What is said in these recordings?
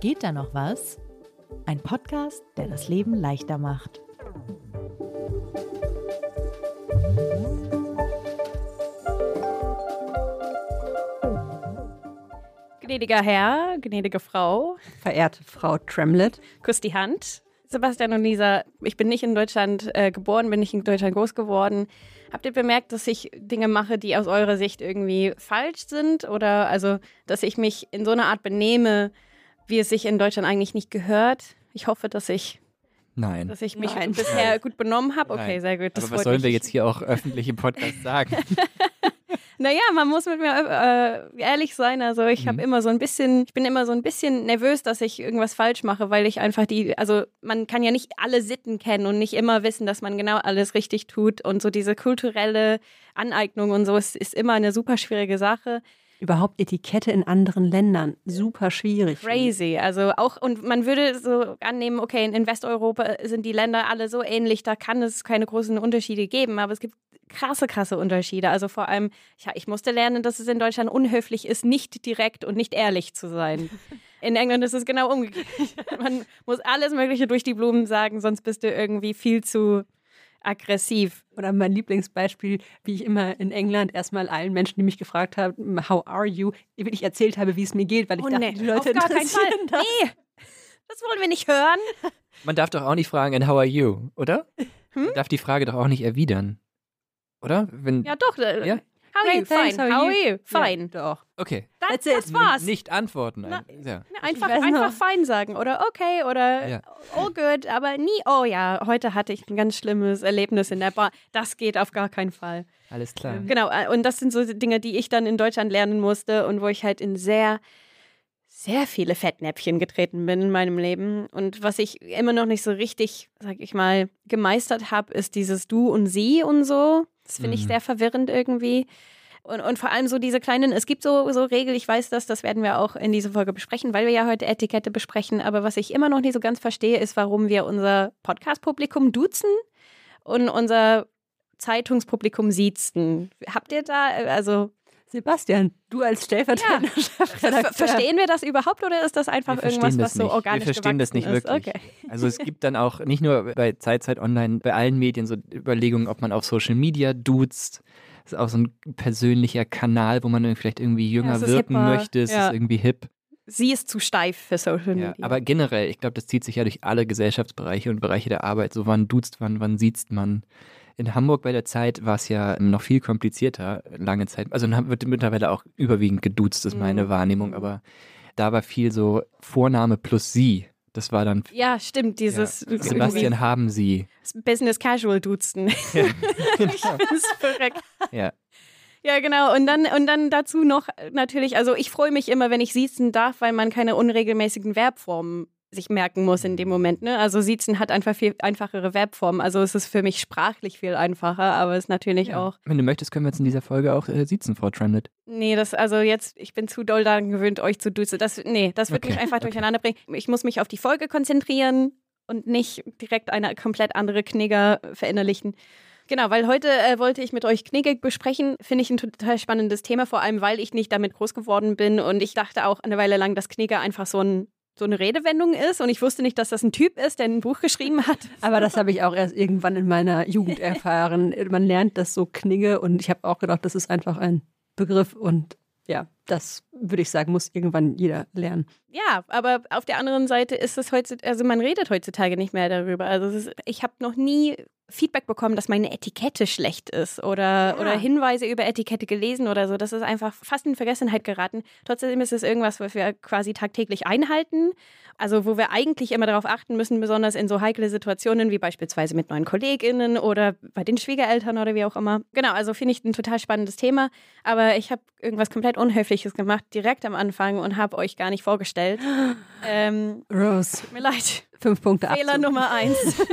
Geht da noch was? Ein Podcast, der das Leben leichter macht. Gnädiger Herr, gnädige Frau, Verehrte Frau Tremlett, küsst die Hand. Sebastian und Lisa, ich bin nicht in Deutschland äh, geboren, bin nicht in Deutschland groß geworden. Habt ihr bemerkt, dass ich Dinge mache, die aus eurer Sicht irgendwie falsch sind? Oder also, dass ich mich in so einer Art benehme, wie es sich in Deutschland eigentlich nicht gehört? Ich hoffe, dass ich, Nein. dass ich mich Nein. bisher gut benommen habe. Okay, Nein. sehr gut. Das Aber was sollen mich. wir jetzt hier auch öffentlich im Podcast sagen? Naja, man muss mit mir äh, ehrlich sein. Also ich habe Mhm. immer so ein bisschen, ich bin immer so ein bisschen nervös, dass ich irgendwas falsch mache, weil ich einfach die, also man kann ja nicht alle Sitten kennen und nicht immer wissen, dass man genau alles richtig tut. Und so diese kulturelle Aneignung und so ist, ist immer eine super schwierige Sache. Überhaupt Etikette in anderen Ländern, super schwierig. Crazy. Also auch, und man würde so annehmen, okay, in Westeuropa sind die Länder alle so ähnlich, da kann es keine großen Unterschiede geben, aber es gibt krasse, krasse Unterschiede. Also vor allem, ja, ich musste lernen, dass es in Deutschland unhöflich ist, nicht direkt und nicht ehrlich zu sein. In England ist es genau umgekehrt. Man muss alles Mögliche durch die Blumen sagen, sonst bist du irgendwie viel zu aggressiv. Oder mein Lieblingsbeispiel, wie ich immer in England erstmal allen Menschen, die mich gefragt haben, how are you, wirklich erzählt habe, wie es mir geht, weil ich Oh dachte, nee, die Leute auf gar interessieren das. Nee, das wollen wir nicht hören. Man darf doch auch nicht fragen, and how are you, oder? Man darf die Frage doch auch nicht erwidern. Oder? Wenn, Hm? Ja, doch. äh, Ja? How are you? Fine. How are you? Fine. Ja, doch. Okay. Das, That's it. das war's. Nicht antworten. Na, ja. Einfach, einfach fein sagen oder okay oder Ja. all good, aber nie, oh ja, heute hatte ich ein ganz schlimmes Erlebnis in der Bar. Das geht auf gar keinen Fall. Alles klar. Genau, äh, und das sind so Dinge, die ich dann in Deutschland lernen musste und wo ich halt in sehr, sehr viele Fettnäpfchen getreten bin in meinem Leben. Und was ich immer noch nicht so richtig, sag ich mal, gemeistert habe, ist dieses Du und Sie und so. Das finde ich Mhm. sehr verwirrend irgendwie. Und, und vor allem so diese kleinen, es gibt so, so Regeln, ich weiß das, das werden wir auch in dieser Folge besprechen, weil wir ja heute Etikette besprechen. Aber was ich immer noch nicht so ganz verstehe, ist, warum wir unser Podcast-Publikum duzen und unser Zeitungspublikum siezen. Habt ihr da, äh, also Sebastian, du als stellvertretender ver Chefredakteur. verstehen wir das überhaupt oder ist das einfach irgendwas, verstehen was das so organisch Wir verstehen das nicht ist? wirklich. Okay. Also es gibt dann auch nicht nur bei Zeitzeit Online, bei allen Medien so Überlegungen, ob man auf Social Media duzt. Das ist auch so ein persönlicher Kanal, wo man vielleicht irgendwie jünger ist wirken hipper. möchte. Es Ja. ist irgendwie hip. Sie ist zu steif für Social Media. Ja, aber generell, ich glaube, das zieht sich ja durch alle Gesellschaftsbereiche und Bereiche der Arbeit. So wann duzt man, wann sieht man. In Hamburg bei der Zeit war es ja noch viel komplizierter, lange Zeit. Also wird mittlerweile auch überwiegend geduzt, ist meine Mhm. Wahrnehmung. Aber da war viel so Vorname plus sie. Das war dann ja, stimmt, dieses ja, Sebastian haben sie. Business Casual duzen. ich bin's verreckt. Ja. Ja, genau. Und dann, und dann dazu noch natürlich, also ich freue mich immer, wenn ich siezen darf, weil man keine unregelmäßigen Verbformen sich merken muss in dem Moment. Ne? Also siezen hat einfach viel einfachere Verbformen. Also es ist für mich sprachlich viel einfacher, aber es ist natürlich Ja. auch. Wenn du möchtest, können wir jetzt in dieser Folge auch äh, sitzen, Frau Tremlett. Nee, das, also jetzt, ich bin zu doll daran gewöhnt, euch zu duzen. Das, nee, das wird Okay, mich einfach okay. durcheinander bringen. Ich muss mich auf die Folge konzentrieren und nicht direkt eine komplett andere Knigger verinnerlichen. Genau, weil heute äh, wollte ich mit euch Knigge besprechen. Finde ich ein total spannendes Thema, vor allem weil ich nicht damit groß geworden bin und ich dachte auch eine Weile lang, dass Knigge einfach so, ein, so eine Redewendung ist und ich wusste nicht, dass das ein Typ ist, der ein Buch geschrieben hat. Aber das habe ich auch erst irgendwann in meiner Jugend erfahren. Man lernt das so Knigge und ich habe auch gedacht, das ist einfach ein Begriff und ja, das würde ich sagen, muss irgendwann jeder lernen. Ja, aber auf der anderen Seite ist es heutzutage, also man redet heutzutage nicht mehr darüber. Also ist, ich habe noch nie Feedback bekommen, dass meine Etikette schlecht ist oder, Ja. oder Hinweise über Etikette gelesen oder so. Das ist einfach fast in Vergessenheit geraten. Trotzdem ist es irgendwas, was wir quasi tagtäglich einhalten. Also wo wir eigentlich immer darauf achten müssen, besonders in so heikle Situationen wie beispielsweise mit neuen KollegInnen oder bei den Schwiegereltern oder wie auch immer. Genau, also finde ich ein total spannendes Thema. Aber ich habe irgendwas komplett Unhöfliches gemacht, direkt am Anfang und habe euch gar nicht vorgestellt. ähm, Rose, tut mir leid. fünf Punkte Fehler Abzug. Nummer eins.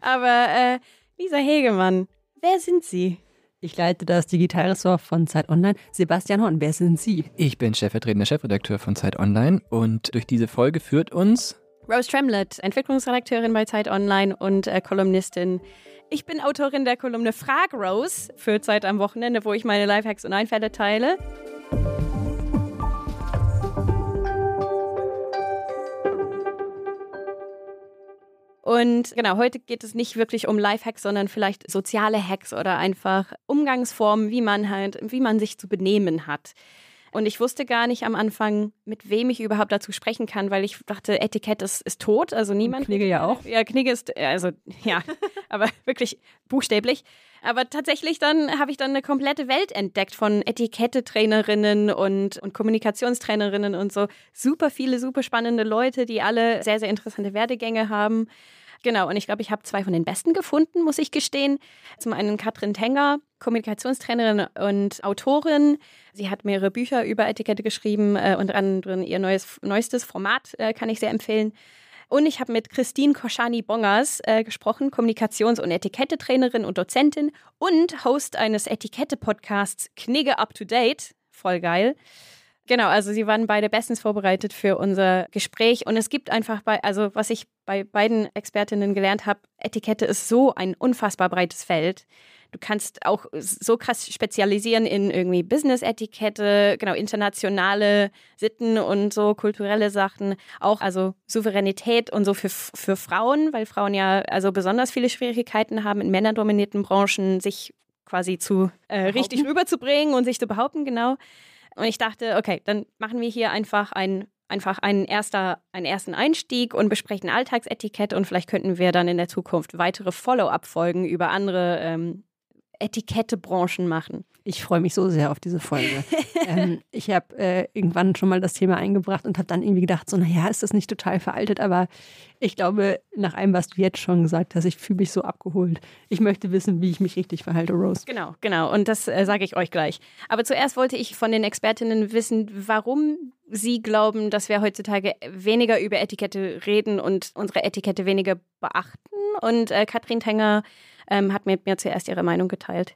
Aber äh, Lisa Hegemann, wer sind Sie? Ich leite das Digitalressort von Zeit Online. Sebastian Horn, wer sind Sie? Ich bin stellvertretender Chefredakteur von Zeit Online und durch diese Folge führt uns Rose Tremlett, Entwicklungsredakteurin bei Zeit Online und äh, Kolumnistin. Ich bin Autorin der Kolumne Frag Rose für Zeit am Wochenende, wo ich meine Lifehacks und Einfälle teile. Und genau, heute geht es nicht wirklich um Lifehacks, sondern vielleicht soziale Hacks oder einfach Umgangsformen, wie man halt, wie man sich zu benehmen hat. Und ich wusste gar nicht am Anfang, mit wem ich überhaupt dazu sprechen kann, weil ich dachte, Etikett ist, ist tot, also niemand. Und Knigge ja auch. Ja, Knigge ist, also ja, aber wirklich buchstäblich. Aber tatsächlich dann habe ich dann eine komplette Welt entdeckt von Etikette-Trainerinnen und, und Kommunikationstrainerinnen und so. Super viele, super spannende Leute, die alle sehr, sehr interessante Werdegänge haben. Genau, und ich glaube, ich habe zwei von den besten gefunden, muss ich gestehen. Zum einen Katrin Tenger, Kommunikationstrainerin und Autorin. Sie hat mehrere Bücher über Etikette geschrieben, äh, unter anderem ihr neues, neuestes Format äh, kann ich sehr empfehlen. Und ich habe mit Christine Koschani-Bongers äh, gesprochen, Kommunikations- und Etikette-Trainerin und Dozentin und Host eines Etikette-Podcasts Knigge Up to Date. Voll geil. Genau, also sie waren beide bestens vorbereitet für unser Gespräch. Und es gibt einfach bei, also was ich bei beiden Expertinnen gelernt habe, Etikette ist so ein unfassbar breites Feld. Du kannst auch so krass spezialisieren in irgendwie Business-Etikette, genau, internationale Sitten und so kulturelle Sachen. Auch also Souveränität und so für, für Frauen, weil Frauen ja also besonders viele Schwierigkeiten haben in männerdominierten Branchen, sich quasi zu äh, richtig rüberzubringen und sich zu behaupten, genau. Und ich dachte, okay, dann machen wir hier einfach ein einfach einen, erster, einen ersten Einstieg und besprechen Alltagsetikette und vielleicht könnten wir dann in der Zukunft weitere Follow-up-Folgen über andere ähm, Etikettebranchen machen. Ich freue mich so sehr auf diese Folge. ähm, ich habe äh, irgendwann schon mal das Thema eingebracht und habe dann irgendwie gedacht, so, naja, ist das nicht total veraltet? Aber ich glaube, nach allem, was du jetzt schon gesagt hast, ich fühle mich so abgeholt. Ich möchte wissen, wie ich mich richtig verhalte, Rose. Genau, genau. Und das äh, sage ich euch gleich. Aber zuerst wollte ich von den Expertinnen wissen, warum sie glauben, dass wir heutzutage weniger über Etikette reden und unsere Etikette weniger beachten. Und äh, Katrin Tenger ähm, hat mit mir zuerst ihre Meinung geteilt.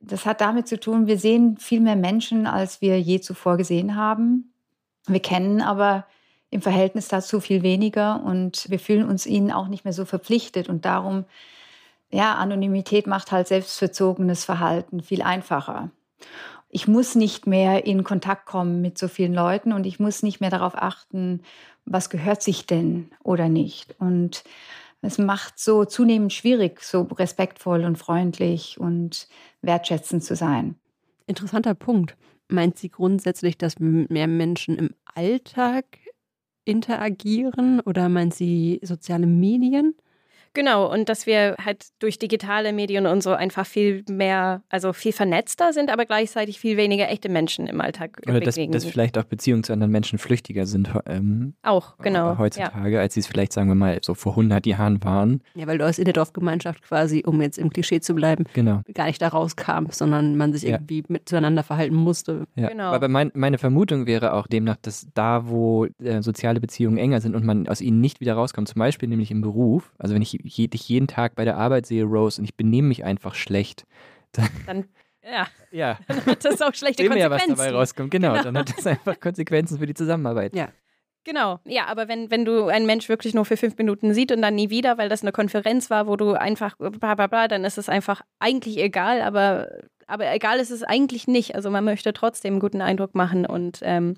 Das hat damit zu tun, wir sehen viel mehr Menschen, als wir je zuvor gesehen haben. Wir kennen aber im Verhältnis dazu viel weniger und wir fühlen uns ihnen auch nicht mehr so verpflichtet. Und darum, ja, Anonymität macht halt selbstverzogenes Verhalten viel einfacher. Ich muss nicht mehr in Kontakt kommen mit so vielen Leuten und ich muss nicht mehr darauf achten, was gehört sich denn oder nicht. Und es macht so zunehmend schwierig, so respektvoll und freundlich und wertschätzend zu sein. Interessanter Punkt. Meint sie grundsätzlich, dass mehr Menschen im Alltag interagieren oder meint sie soziale Medien? Genau, und dass wir halt durch digitale Medien und so einfach viel mehr, also viel vernetzter sind, aber gleichzeitig viel weniger echte Menschen im Alltag Oder dass, dass vielleicht auch Beziehungen zu anderen Menschen flüchtiger sind. Ähm, auch, genau. Heutzutage, ja. als sie es vielleicht, sagen wir mal, so vor 100 Jahren waren. Ja, weil du aus in der Dorfgemeinschaft quasi, um jetzt im Klischee zu bleiben, genau. gar nicht da rauskam, sondern man sich ja. irgendwie miteinander verhalten musste. Ja. Genau. Aber mein, meine Vermutung wäre auch demnach, dass da, wo äh, soziale Beziehungen enger sind und man aus ihnen nicht wieder rauskommt, zum Beispiel nämlich im Beruf, also wenn ich je, dich jeden Tag bei der Arbeit sehe, Rose, und ich benehme mich einfach schlecht, dann, dann ja. ja. Dann hat das auch schlechte Konsequenzen. ja, was dabei rauskommt. Genau, genau, dann hat das einfach Konsequenzen für die Zusammenarbeit. Ja. Genau, ja, aber wenn, wenn du einen Mensch wirklich nur für fünf Minuten siehst und dann nie wieder, weil das eine Konferenz war, wo du einfach bla bla bla, dann ist es einfach eigentlich egal, aber, aber egal ist es eigentlich nicht. Also man möchte trotzdem einen guten Eindruck machen und ähm,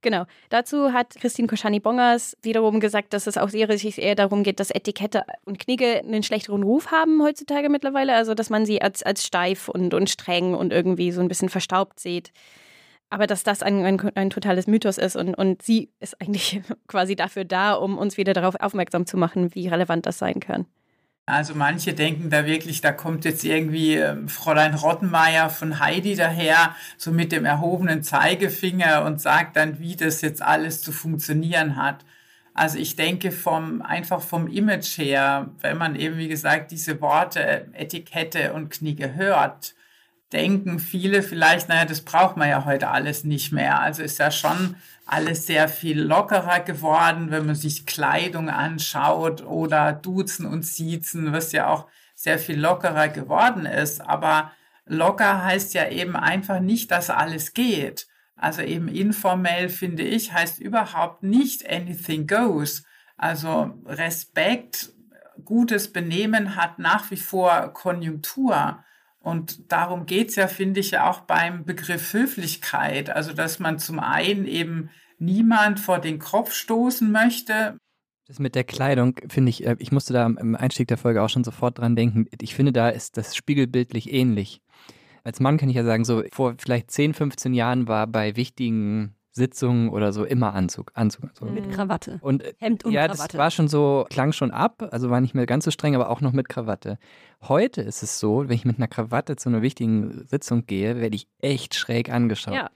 Genau. Dazu hat Christine Koschani-Bongers wiederum gesagt, dass es aus ihrer Sicht eher darum geht, dass Etikette und Knigge einen schlechteren Ruf haben heutzutage mittlerweile. Also, dass man sie als, als steif und, und streng und irgendwie so ein bisschen verstaubt sieht. Aber dass das ein, ein, ein totales Mythos ist und, und sie ist eigentlich quasi dafür da, um uns wieder darauf aufmerksam zu machen, wie relevant das sein kann. Also manche denken da wirklich, da kommt jetzt irgendwie ähm, Fräulein Rottenmeier von Heidi daher, so mit dem erhobenen Zeigefinger und sagt dann, wie das jetzt alles zu funktionieren hat. Also ich denke vom, einfach vom Image her, wenn man eben, wie gesagt, diese Worte Etikette und Knigge hört, denken viele vielleicht, naja, das braucht man ja heute alles nicht mehr. Also ist ja schon alles sehr viel lockerer geworden, wenn man sich Kleidung anschaut oder Duzen und Siezen, was ja auch sehr viel lockerer geworden ist. Aber locker heißt ja eben einfach nicht, dass alles geht. Also eben informell finde ich, heißt überhaupt nicht anything goes. Also Respekt, gutes Benehmen hat nach wie vor Konjunktur. Und darum geht's ja, finde ich, ja auch beim Begriff Höflichkeit. Also, dass man zum einen eben niemand vor den Kopf stoßen möchte. Das mit der Kleidung finde ich, äh, ich musste da im Einstieg der Folge auch schon sofort dran denken. Ich finde, da ist das spiegelbildlich ähnlich. Als Mann kann ich ja sagen, so vor vielleicht 10, 15 Jahren war bei wichtigen Sitzungen oder so immer Anzug. Anzug so. Mit Krawatte. Und Hemd und ja, Krawatte. das war schon so, klang schon ab, also war nicht mehr ganz so streng, aber auch noch mit Krawatte. Heute ist es so, wenn ich mit einer Krawatte zu einer wichtigen Sitzung gehe, werde ich echt schräg angeschaut. Ja.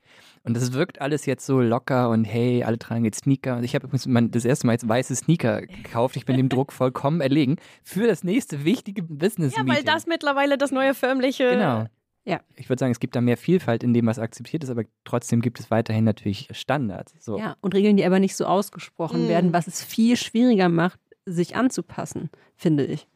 Und es wirkt alles jetzt so locker und hey, alle tragen jetzt Sneaker. Und ich habe übrigens mein, das erste Mal jetzt weiße Sneaker gekauft. Ich bin dem Druck vollkommen erlegen für das nächste wichtige business Ja, weil das mittlerweile das neue förmliche. Genau. Ja. Ich würde sagen, es gibt da mehr Vielfalt in dem, was akzeptiert ist, aber trotzdem gibt es weiterhin natürlich Standards. So. Ja, und Regeln, die aber nicht so ausgesprochen Mm. werden, was es viel schwieriger macht, sich anzupassen, finde ich.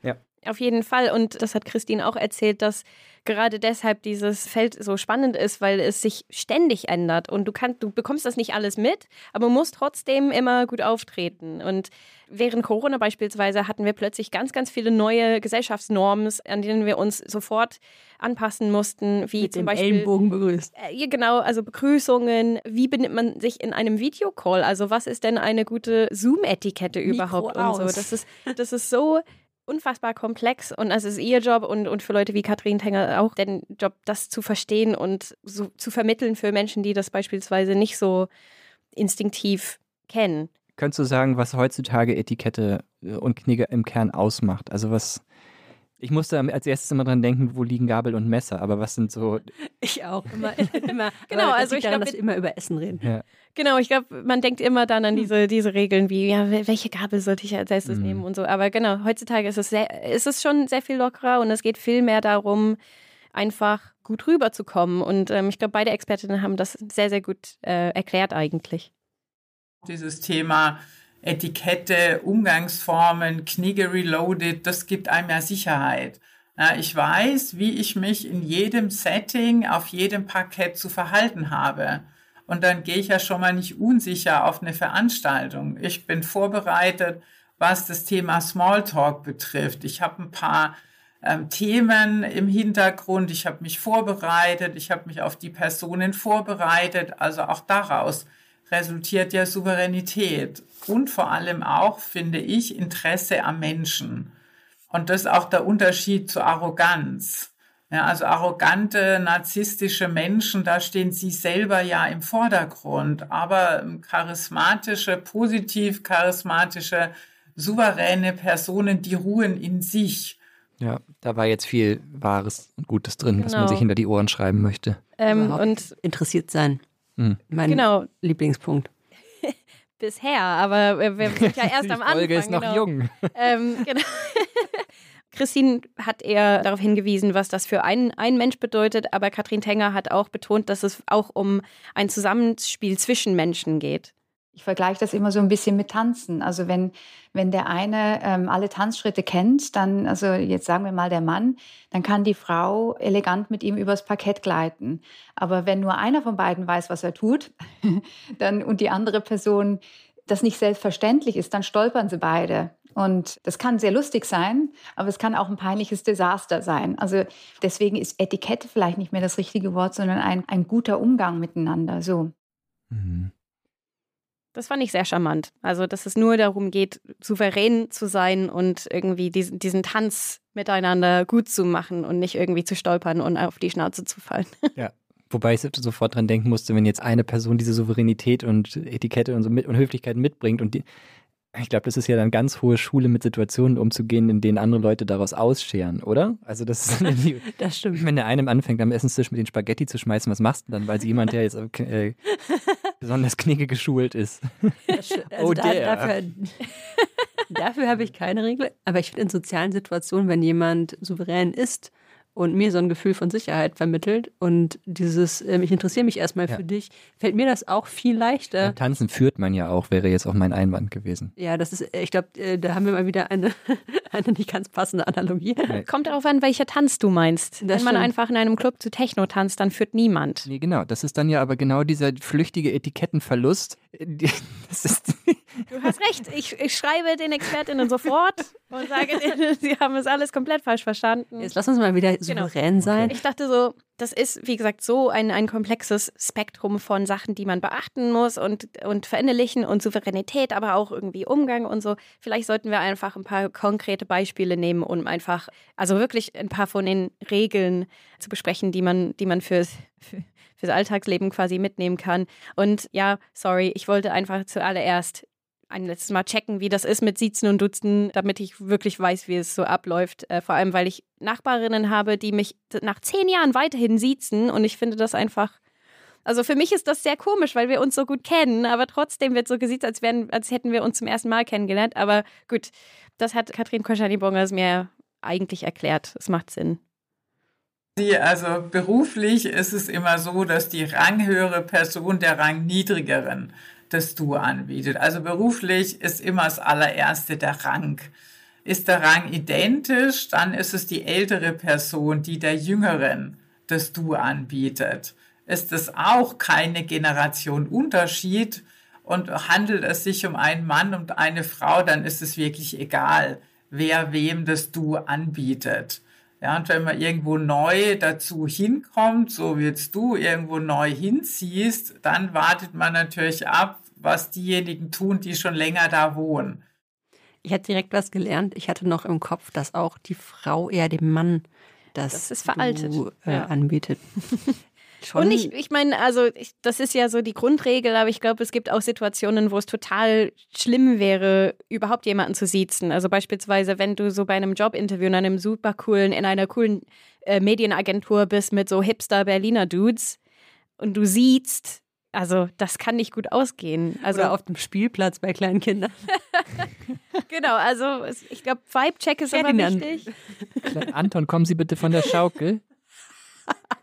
Auf jeden Fall. Und das hat Christine auch erzählt, dass gerade deshalb dieses Feld so spannend ist, weil es sich ständig ändert. Und du kannst, du bekommst das nicht alles mit, aber musst trotzdem immer gut auftreten. Und während Corona beispielsweise hatten wir plötzlich ganz, ganz viele neue Gesellschaftsnormen, an denen wir uns sofort anpassen mussten, wie Mit zum Beispiel. Ellenbogen begrüßt. Äh, Ja, genau, also Begrüßungen. Wie benimmt man sich in einem Videocall? Also was ist denn eine gute Zoom-Etikette überhaupt und so? Das ist, das ist so unfassbar komplex und es ist ihr Job und, und für Leute wie Katrin Tenger auch den Job, das zu verstehen und so zu vermitteln für Menschen, die das beispielsweise nicht so instinktiv kennen. Könntest du sagen, was heutzutage Etikette äh, und Knigge im Kern ausmacht? Also was. Ich musste als erstes immer dran denken, wo liegen Gabel und Messer, aber was sind so. Ich auch. Immer, immer. Genau, also ich daran, glaub, dass wir immer über Essen reden. Ja. Genau, ich glaube, man denkt immer dann an diese, diese Regeln wie, ja, wel- welche Gabel sollte ich als erstes Mhm. nehmen und so. Aber genau, heutzutage ist es, sehr, ist es schon sehr viel lockerer und es geht viel mehr darum, einfach gut rüberzukommen. Und ähm, ich glaube, beide Expertinnen haben das sehr, sehr gut äh, erklärt eigentlich. Dieses Thema Etikette, Umgangsformen, Knigge reloaded, das gibt einem ja Sicherheit. Ich weiß, wie ich mich in jedem Setting, auf jedem Parkett zu verhalten habe. Und dann gehe ich ja schon mal nicht unsicher auf eine Veranstaltung. Ich bin vorbereitet, was das Thema Smalltalk betrifft. Ich habe ein paar ähm, Themen im Hintergrund. Ich habe mich vorbereitet. Ich habe mich auf die Personen vorbereitet. Also auch daraus resultiert ja Souveränität und vor allem auch, finde ich, Interesse am Menschen. Und das ist auch der Unterschied zu Arroganz. Ja, also arrogante, narzisstische Menschen, da stehen sie selber ja im Vordergrund. Aber ähm, charismatische, positiv charismatische, souveräne Personen, die ruhen in sich. Ja, da war jetzt viel Wahres und Gutes drin, was man Genau. sich hinter die Ohren schreiben möchte. Ähm, und Interessiert sein. Hm. Mein genau, Lieblingspunkt. bisher, aber wir, wir sind ja erst am Anfang. Folge ist noch genau. jung. Ähm, genau. Christine hat eher darauf hingewiesen, was das für einen, einen Mensch bedeutet, aber Katrin Tenger hat auch betont, dass es auch um ein Zusammenspiel zwischen Menschen geht. Ich vergleiche das immer so ein bisschen mit Tanzen. Also wenn, wenn der eine ähm, alle Tanzschritte kennt, dann, also jetzt sagen wir mal der Mann, dann kann die Frau elegant mit ihm übers Parkett gleiten. Aber wenn nur einer von beiden weiß, was er tut, dann und die andere Person das nicht selbstverständlich ist, dann stolpern sie beide. Und das kann sehr lustig sein, aber es kann auch ein peinliches Desaster sein. Also deswegen ist Etikette vielleicht nicht mehr das richtige Wort, sondern ein, ein guter Umgang miteinander. So. Mhm. Das fand ich sehr charmant. Also, dass es nur darum geht, souverän zu sein und irgendwie diesen, diesen Tanz miteinander gut zu machen und nicht irgendwie zu stolpern und auf die Schnauze zu fallen. Wobei ich sofort dran denken musste, wenn jetzt eine Person diese Souveränität und Etikette und, so mit, und Höflichkeit mitbringt und die, ich glaube, das ist ja dann ganz hohe Schule mit Situationen umzugehen, in denen andere Leute daraus ausscheren, oder? Also das ist, wenn, die, Das stimmt. wenn der einem anfängt, am Essenstisch mit den Spaghetti zu schmeißen, was machst du dann? Weil sie jemand, der jetzt äh, besonders knigge geschult ist. Das Also Oh, da, der. Dafür, dafür habe ich keine Regel. Aber ich finde in sozialen Situationen, wenn jemand souverän ist und mir so ein Gefühl von Sicherheit vermittelt und dieses, ähm, ich interessiere mich erstmal Ja. für dich, fällt mir das auch viel leichter. Beim Tanzen führt man ja auch, wäre jetzt auch mein Einwand gewesen. Ja, das ist, ich glaube, äh, da haben wir mal wieder eine, eine nicht ganz passende Analogie. Nee. Kommt darauf an, welcher Tanz du meinst. Das Wenn man stimmt. einfach in einem Club zu Techno tanzt, dann führt niemand. Nee, genau. Das ist dann ja aber genau dieser flüchtige Etikettenverlust. Das ist, Du hast recht. Ich, ich schreibe den Expertinnen sofort und sage denen, sie haben es alles komplett falsch verstanden. Jetzt lass uns mal wieder Genau. souverän sein. Ich dachte so, das ist, wie gesagt, so ein, ein komplexes Spektrum von Sachen, die man beachten muss und, und verinnerlichen und Souveränität, aber auch irgendwie Umgang und so. Vielleicht sollten wir einfach ein paar konkrete Beispiele nehmen, um einfach, also wirklich ein paar von den Regeln zu besprechen, die man, die man fürs, für, fürs Alltagsleben quasi mitnehmen kann. Und ja, sorry, ich wollte einfach zuallererst ein letztes Mal checken, wie das ist mit Siezen und Dutzen, damit ich wirklich weiß, wie es so abläuft. Äh, vor allem, weil ich Nachbarinnen habe, die mich nach zehn Jahren weiterhin siezen und ich finde das einfach. Also für mich ist das sehr komisch, weil wir uns so gut kennen, aber trotzdem wird so gesiezt, als, wären, als hätten wir uns zum ersten Mal kennengelernt. Aber gut, das hat Katrin Koschani-Bongers mir eigentlich erklärt. Es macht Sinn. Also beruflich ist es immer so, dass die ranghöhere Person der rangniedrigeren das Du anbietet. Also beruflich ist immer das allererste der Rang. Ist der Rang identisch, dann ist es die ältere Person, die der jüngeren das Du anbietet. Ist es auch keine Generation Unterschied und handelt es sich um einen Mann und eine Frau, dann ist es wirklich egal, wer wem das Du anbietet. Ja, und wenn man irgendwo neu dazu hinkommt, so wie jetzt du irgendwo neu hinziehst, dann wartet man natürlich ab, was diejenigen tun, die schon länger da wohnen. Ich hatte direkt was gelernt. Ich hatte noch im Kopf, dass auch die Frau eher dem Mann das, Das ist veraltet. Du, äh, Ja. anbietet. Schon, Und ich, ich meine, also ich, das ist ja so die Grundregel, aber ich glaube, es gibt auch Situationen, wo es total schlimm wäre, überhaupt jemanden zu siezen. Also beispielsweise, wenn du so bei einem Jobinterview in einem super coolen, in einer coolen äh, Medienagentur bist mit so hipster Berliner Dudes und du siehst, also das kann nicht gut ausgehen. Also oder auf dem Spielplatz bei kleinen Kindern. genau, also ich glaube, Vibe-Check ist immer Ferdinand. wichtig. Klein Anton, kommen Sie bitte von der Schaukel.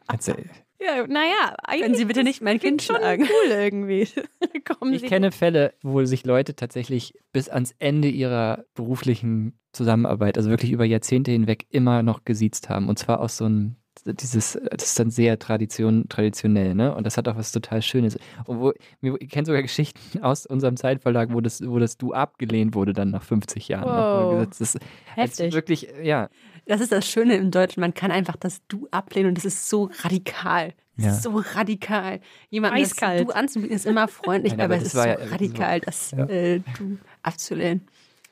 Äh, Ja, naja, eigentlich Können Sie bitte nicht mein Kind schon schlagen? cool irgendwie. Kommen Ich Sie kenne Fälle, wo sich Leute tatsächlich bis ans Ende ihrer beruflichen Zusammenarbeit, also wirklich über Jahrzehnte hinweg, immer noch gesiezt haben. Und zwar aus so einem, dieses, das ist dann sehr Tradition, traditionell, ne? Und das hat auch was total Schönes. Und wo, wir- ich kenne sogar Geschichten aus unserem Zeitverlag, wo das, wo das Du abgelehnt wurde dann nach 50 Jahren. noch. Wow. Das ist Heftig. Wirklich, ja. Das ist das Schöne im Deutschen. Man kann einfach das Du ablehnen und das ist so radikal. Das Ja. ist so radikal. Jemanden das Eiskalt. Du anzubieten ist immer freundlich, Nein, aber, aber es ist war so ja- radikal, das Ja. äh, Du abzulehnen.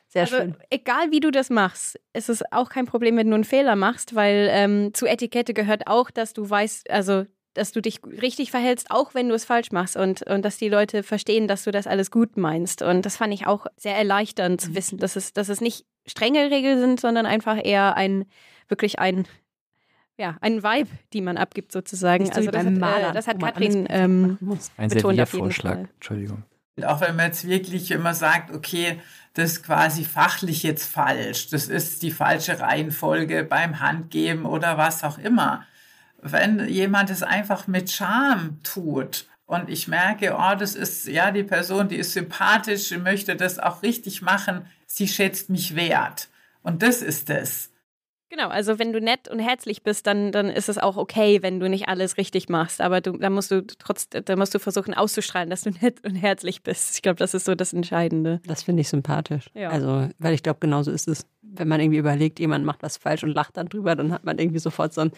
Sehr Also, schön. egal wie du das machst, ist es auch kein Problem, wenn du einen Fehler machst, weil ähm, zu Etikette gehört auch, dass du weißt, also dass du dich richtig verhältst, auch wenn du es falsch machst und, und dass die Leute verstehen, dass du das alles gut meinst. Und das fand ich auch sehr erleichternd zu wissen, dass es, dass es nicht strenge Regeln sind, sondern einfach eher ein, wirklich ein, ja, ein Vibe, die man abgibt sozusagen. Nicht also das beim hat, äh, das hat Katrin ähm. Ein Betont auf jeden Serviervorschlag. Fall. Entschuldigung. Und auch wenn man jetzt wirklich immer sagt, okay, das ist quasi fachlich jetzt falsch, das ist die falsche Reihenfolge beim Handgeben oder was auch immer. Wenn jemand es einfach mit Charme tut und ich merke, oh, das ist ja die Person, die ist sympathisch, die möchte das auch richtig machen, sie schätzt mich wert. Und das ist es. Genau, also wenn du nett und herzlich bist, dann, dann ist es auch okay, wenn du nicht alles richtig machst. Aber du, dann musst du trotz, dann musst du versuchen auszustrahlen, dass du nett und herzlich bist. Ich glaube, das ist so das Entscheidende. Das finde ich sympathisch. Ja. Also, weil ich glaube, genauso ist es. Wenn man irgendwie überlegt, jemand macht was falsch und lacht dann drüber, dann hat man irgendwie sofort so ein,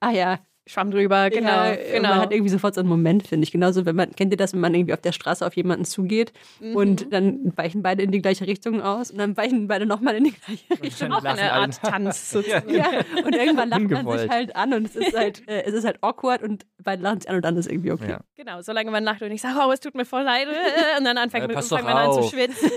ah ja, Schwamm drüber, genau, ja, genau. Man hat irgendwie sofort so einen Moment, finde ich. Genauso, wenn man, kennt ihr das, wenn man irgendwie auf der Straße auf jemanden zugeht Mhm. und dann weichen beide in die gleiche Richtung aus und dann weichen beide nochmal in die gleiche Richtung. auch eine Art Tanz sozusagen. Ja, und irgendwann lacht man sich halt an und es ist halt, äh, es ist halt awkward und beide lachen sich an und dann ist irgendwie okay. Ja. Genau, solange man lacht und ich sage, oh, es tut mir voll leid. äh, Und dann anfängt, Ja, mit, fängt doch man an zu schwitzen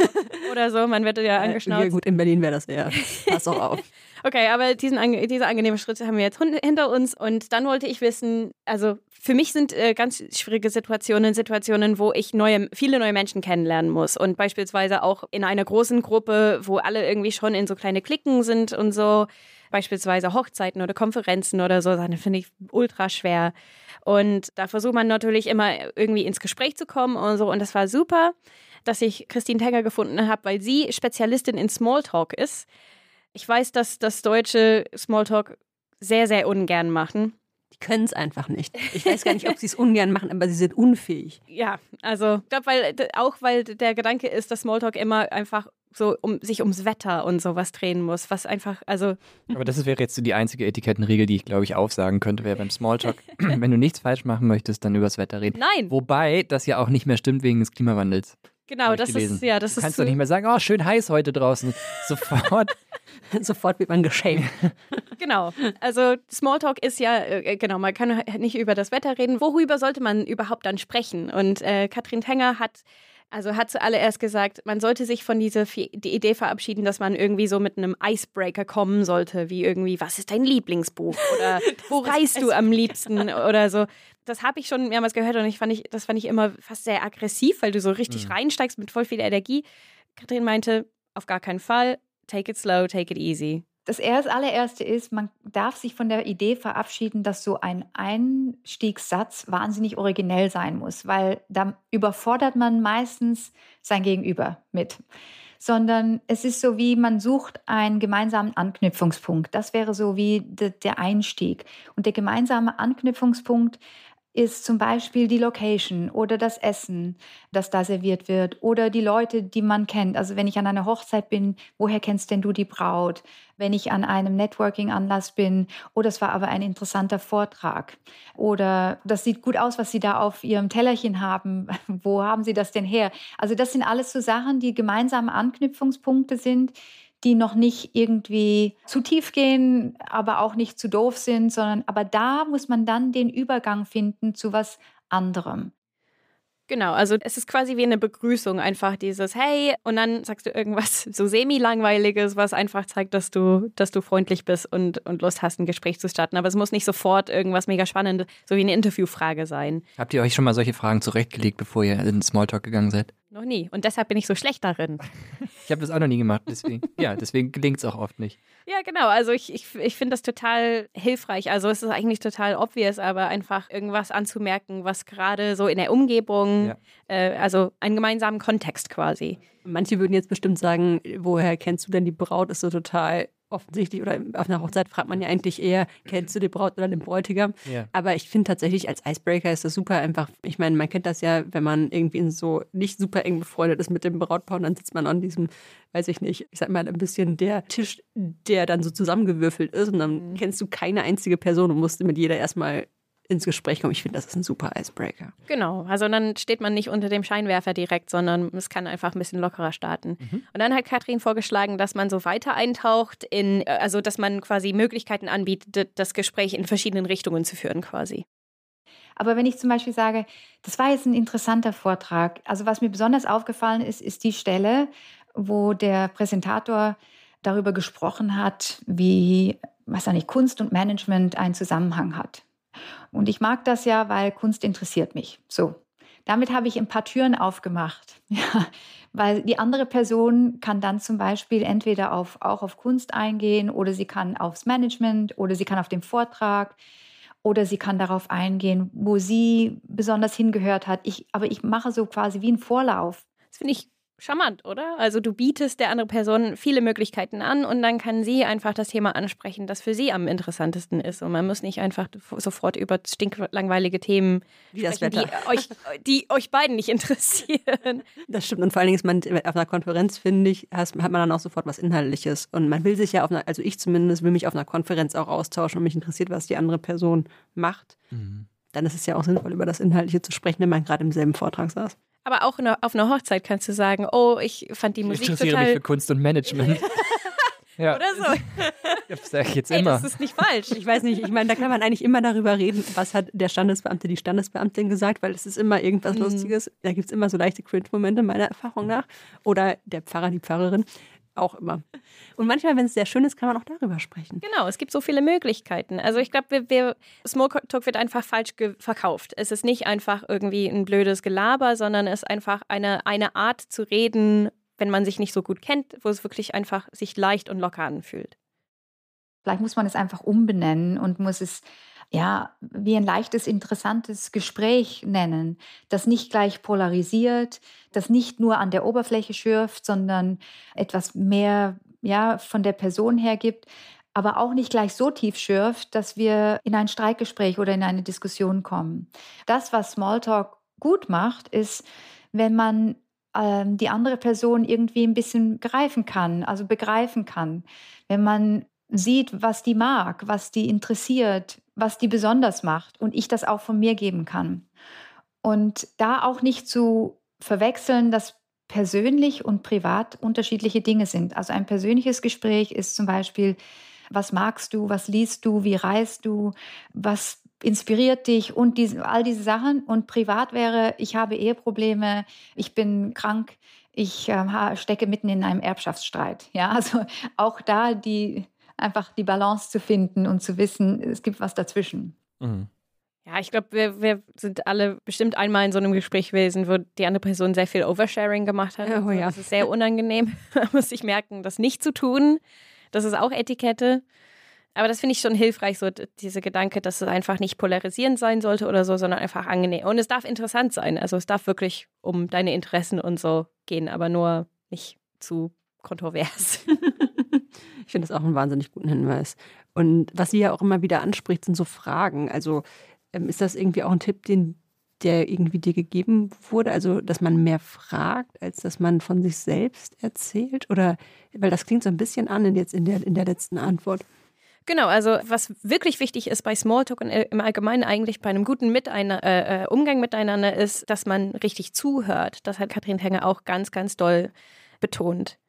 oder so. Man wird ja Äh, ja, angeschnauzt. gut, in Berlin wäre das eher. Pass auch auf. Okay, aber diesen, diese angenehmen Schritte haben wir jetzt hinter uns. Und dann wollte ich wissen, also für mich sind äh, ganz schwierige Situationen Situationen, wo ich neue, viele neue Menschen kennenlernen muss. Und beispielsweise auch in einer großen Gruppe, wo alle irgendwie schon in so kleine Klicken sind und so. Beispielsweise Hochzeiten oder Konferenzen oder so, dann finde ich ultra schwer. Und da versucht man natürlich immer irgendwie ins Gespräch zu kommen und so. Und das war super, dass ich Christine Tenger gefunden habe, weil sie Spezialistin in Smalltalk ist. Ich weiß, dass das deutsche Smalltalk sehr, sehr ungern machen. Ich können es einfach nicht. Ich weiß gar nicht, ob sie es ungern machen, aber sie sind unfähig. Ja, also ich glaube, weil auch weil der Gedanke ist, dass Smalltalk immer einfach so um sich ums Wetter und sowas drehen muss, was einfach, also. Aber das wäre jetzt so die einzige Etikettenregel, die ich, glaube ich, aufsagen könnte, wäre beim Smalltalk, wenn du nichts falsch machen möchtest, dann übers Wetter reden. Nein. Wobei das ja auch nicht mehr stimmt wegen des Klimawandels. Genau, das gelesen. ist ja, das Du ist kannst so, doch nicht mehr sagen, oh, schön heiß heute draußen. Sofort. Sofort wird man geschämt. Genau. Also Smalltalk ist ja, äh, genau, man kann nicht über das Wetter reden. Worüber sollte man überhaupt dann sprechen? Und äh, Katrin Tenger hat also hat zuallererst gesagt, man sollte sich von dieser die Idee verabschieden, dass man irgendwie so mit einem Icebreaker kommen sollte, wie irgendwie, was ist dein Lieblingsbuch? Oder wo reist du am liebsten? Oder so. Das habe ich schon mehrmals gehört und ich fand ich, das fand ich immer fast sehr aggressiv, weil du so richtig Mhm. reinsteigst mit voll viel Energie. Katrin meinte, auf gar keinen Fall, take it slow, take it easy. Das erst, allererste ist, man darf sich von der Idee verabschieden, dass so ein Einstiegssatz wahnsinnig originell sein muss, weil da überfordert man meistens sein Gegenüber mit. Sondern es ist so wie, man sucht einen gemeinsamen Anknüpfungspunkt. Das wäre so wie de, der Einstieg. Und der gemeinsame Anknüpfungspunkt ist zum Beispiel die Location oder das Essen, das da serviert wird oder die Leute, die man kennt. Also wenn ich an einer Hochzeit bin, woher kennst denn du die Braut? Wenn ich an einem Networking-Anlass bin, oh, das war aber ein interessanter Vortrag. Oder das sieht gut aus, was Sie da auf Ihrem Tellerchen haben. Wo haben Sie das denn her? Also das sind alles so Sachen, die gemeinsame Anknüpfungspunkte sind, die noch nicht irgendwie zu tief gehen, aber auch nicht zu doof sind, sondern aber da muss man dann den Übergang finden zu was anderem. Genau, also es ist quasi wie eine Begrüßung, einfach dieses Hey und dann sagst du irgendwas so semi-langweiliges, was einfach zeigt, dass du, dass du freundlich bist und, und Lust hast, ein Gespräch zu starten. Aber es muss nicht sofort irgendwas mega Spannendes, so wie eine Interviewfrage sein. Habt ihr euch schon mal solche Fragen zurechtgelegt, bevor ihr in den Smalltalk gegangen seid? Noch nie. Und deshalb bin ich so schlecht darin. Ich habe das auch noch nie gemacht, deswegen, ja, deswegen gelingt es auch oft nicht. Ja, genau. Also ich, ich, ich finde das total hilfreich. Also es ist eigentlich total obvious, aber einfach irgendwas anzumerken, was gerade so in der Umgebung, Ja. äh, also einen gemeinsamen Kontext quasi. Manche würden jetzt bestimmt sagen, woher kennst du denn die Braut? Ist so total offensichtlich. Oder auf einer Hochzeit fragt man ja eigentlich eher, kennst du die Braut oder den Bräutigam? Ja. Aber ich finde tatsächlich als Icebreaker ist das super einfach. Ich meine, man kennt das ja, wenn man irgendwie so nicht super eng befreundet ist mit dem Brautpaar und dann sitzt man an diesem, weiß ich nicht, ich sag mal ein bisschen der Tisch, der dann so zusammengewürfelt ist und dann kennst du keine einzige Person und musst mit jeder erstmal ins Gespräch kommen. Ich finde, das ist ein super Icebreaker. Genau, also dann steht man nicht unter dem Scheinwerfer direkt, sondern es kann einfach ein bisschen lockerer starten. Und dann hat Katrin vorgeschlagen, dass man so weiter eintaucht in, äh, also dass man quasi Möglichkeiten anbietet, das Gespräch in verschiedenen Richtungen zu führen quasi. Aber wenn ich zum Beispiel sage, das war jetzt ein interessanter Vortrag, also was mir besonders aufgefallen ist, ist die Stelle, wo der Präsentator darüber gesprochen hat, wie, was nicht, Kunst und Management einen Zusammenhang hat. Und ich mag das ja, weil Kunst interessiert mich. So. Damit habe ich ein paar Türen aufgemacht. Ja, weil die andere Person kann dann zum Beispiel entweder auf, auch auf Kunst eingehen oder sie kann aufs Management oder sie kann auf den Vortrag oder sie kann darauf eingehen, wo sie besonders hingehört hat. Ich, aber ich mache so quasi wie einen Vorlauf. Das finde ich charmant, oder? Also du bietest der anderen Person viele Möglichkeiten an und dann kann sie einfach das Thema ansprechen, das für sie am interessantesten ist. Und man muss nicht einfach sofort über stinklangweilige Themen Wie das sprechen, die euch, die euch beiden nicht interessieren. Das stimmt. Und vor allen Dingen ist man auf einer Konferenz, finde ich, hat man dann auch sofort was Inhaltliches. Und man will sich ja auf einer, also ich zumindest will mich auf einer Konferenz auch austauschen und mich interessiert, was die andere Person macht. Dann ist es ja auch sinnvoll, über das Inhaltliche zu sprechen, wenn man gerade im selben Vortrag saß. Aber auch einer- auf einer Hochzeit kannst du sagen, oh, ich fand die Ich Musik interessiere mich total... für Kunst und Management. ja, Oder so. das sage ich jetzt immer. das ist nicht falsch. Ich weiß nicht, ich meine, da kann man eigentlich immer darüber reden, was hat der Standesbeamte, die Standesbeamtin gesagt, weil es ist immer irgendwas Lustiges. Da gibt es immer so leichte Cringe-Momente, meiner Erfahrung nach. Oder der Pfarrer, die Pfarrerin. Auch immer. Und manchmal, wenn es sehr schön ist, kann man auch darüber sprechen. Genau, es gibt so viele Möglichkeiten. Also ich glaube, wir, wir, Smalltalk wird einfach falsch verkauft. Es ist nicht einfach irgendwie ein blödes Gelaber, sondern es ist einfach eine, eine Art zu reden, wenn man sich nicht so gut kennt, wo es wirklich einfach sich leicht und locker anfühlt. Vielleicht muss man es einfach umbenennen und muss es ja wie ein leichtes, interessantes Gespräch nennen, das nicht gleich polarisiert, das nicht nur an der Oberfläche schürft, sondern etwas mehr ja von der Person her gibt. aber auch nicht gleich so tief schürft, dass wir in ein Streitgespräch oder in eine Diskussion kommen. Das, was Smalltalk gut macht, ist, wenn man ähm, die andere Person irgendwie ein bisschen greifen kann, also begreifen kann. Wenn man sieht, was die mag, was die interessiert, was die besonders macht und ich das auch von mir geben kann. Und da auch nicht zu verwechseln, dass persönlich und privat unterschiedliche Dinge sind. Also ein persönliches Gespräch ist zum Beispiel, was magst du, was liest du, wie reist du, was inspiriert dich und diese, all diese Sachen. Und privat wäre, ich habe Eheprobleme, ich bin krank, ich äh, stecke mitten in einem Erbschaftsstreit. Ja, also auch da die einfach die Balance zu finden und zu wissen, es gibt was dazwischen. Mhm. Ja, ich glaube, wir, wir, sind alle bestimmt einmal in so einem Gespräch gewesen, wo die andere Person sehr viel Oversharing gemacht hat. Oh, ja. Das ist sehr unangenehm. Man muss sich merken, das nicht zu tun. Das ist auch Etikette. Aber das finde ich schon hilfreich, so diese Gedanke, dass es einfach nicht polarisierend sein sollte oder so, sondern einfach angenehm. Und es darf interessant sein. Also es darf wirklich um deine Interessen und so gehen, aber nur nicht zu kontrovers. ich finde das auch einen wahnsinnig guten Hinweis. Und was sie ja auch immer wieder anspricht, sind so Fragen. Also ähm, ist das irgendwie auch ein Tipp, den der irgendwie dir gegeben wurde? Also, dass man mehr fragt, als dass man von sich selbst erzählt? Oder, weil das klingt so ein bisschen an jetzt in der, in der letzten Antwort. Genau, also was wirklich wichtig ist bei Smalltalk und im Allgemeinen eigentlich bei einem guten Miteinander, äh, äh, Umgang miteinander ist, dass man richtig zuhört. Das hat Katrin Henger auch ganz, ganz doll betont.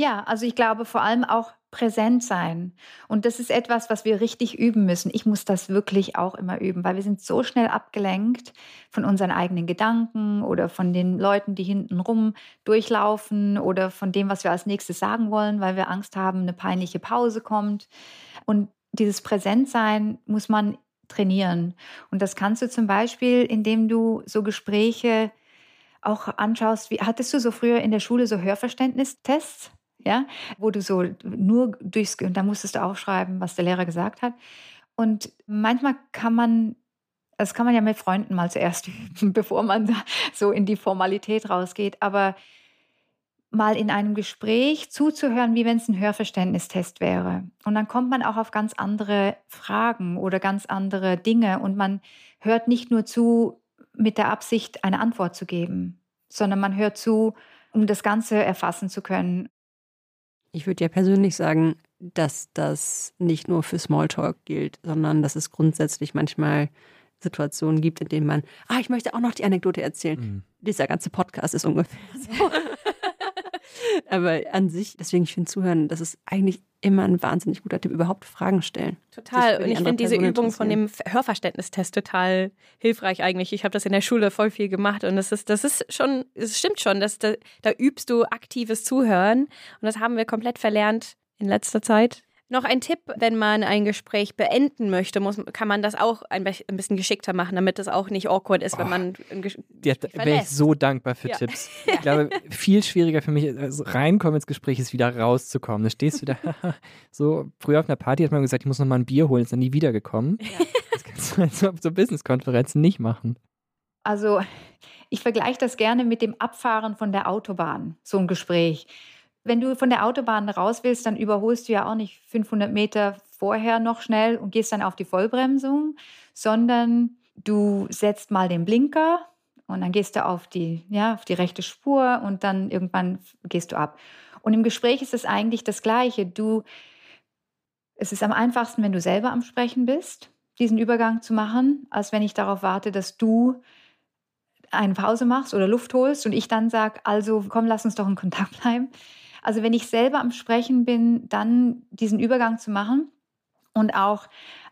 Ja, also ich glaube vor allem auch präsent sein. Und das ist etwas, was wir richtig üben müssen. Ich muss das wirklich auch immer üben, weil wir sind so schnell abgelenkt von unseren eigenen Gedanken oder von den Leuten, die hinten rum durchlaufen oder von dem, was wir als nächstes sagen wollen, weil wir Angst haben, eine peinliche Pause kommt. Und dieses Präsentsein muss man trainieren. Und das kannst du zum Beispiel, indem du so Gespräche auch anschaust. Wie, hattest du so früher in der Schule so Hörverständnistests? Ja, wo du so nur durchs, und da musstest du aufschreiben, was der Lehrer gesagt hat. Und manchmal kann man, das kann man ja mit Freunden mal zuerst üben, bevor man so in die Formalität rausgeht, aber mal in einem Gespräch zuzuhören, wie wenn es ein Hörverständnistest wäre. Und dann kommt man auch auf ganz andere Fragen oder ganz andere Dinge und man hört nicht nur zu mit der Absicht, eine Antwort zu geben, sondern man hört zu, um das Ganze erfassen zu können. Ich würde ja persönlich sagen, dass das nicht nur für Smalltalk gilt, sondern dass es grundsätzlich manchmal Situationen gibt, in denen man, ah, ich möchte auch noch die Anekdote erzählen. Mhm. Dieser ganze Podcast ist ungefähr so. Aber an sich, deswegen, ich finde Zuhören, das ist eigentlich immer ein wahnsinnig guter Tipp, überhaupt Fragen stellen. Total. Und ich finde diese Übung von dem Hörverständnistest total hilfreich eigentlich. Ich habe das in der Schule voll viel gemacht und das ist, das ist schon, es stimmt schon, dass da, da übst du aktives Zuhören und das haben wir komplett verlernt in letzter Zeit. Noch ein Tipp, wenn man ein Gespräch beenden möchte, muss, kann man das auch ein, bisschen geschickter machen, damit es auch nicht awkward ist, wenn oh, man ein Gespräch Ja, wäre ich so dankbar für ja. Tipps. Ich glaube, viel schwieriger für mich, also reinkommen ins Gespräch ist wieder rauszukommen. Da stehst du da, so, früher auf einer Party hat man gesagt, ich muss noch mal ein Bier holen, ist dann nie wiedergekommen. Ja. Das kannst du auf so Business-Konferenzen nicht machen. Also, ich vergleiche das gerne mit dem Abfahren von der Autobahn, so ein Gespräch wenn du von der Autobahn raus willst, dann überholst du ja auch nicht 500 Meter vorher noch schnell und gehst dann auf die Vollbremsung, sondern du setzt mal den Blinker und dann gehst du auf die, ja, auf die rechte Spur und dann irgendwann gehst du ab. Und im Gespräch ist es eigentlich das Gleiche. Du, es ist am einfachsten, wenn du selber am Sprechen bist, diesen Übergang zu machen, als wenn ich darauf warte, dass du eine Pause machst oder Luft holst und ich dann sage, also komm, lass uns doch in Kontakt bleiben. Also wenn ich selber am Sprechen bin, dann diesen Übergang zu machen und auch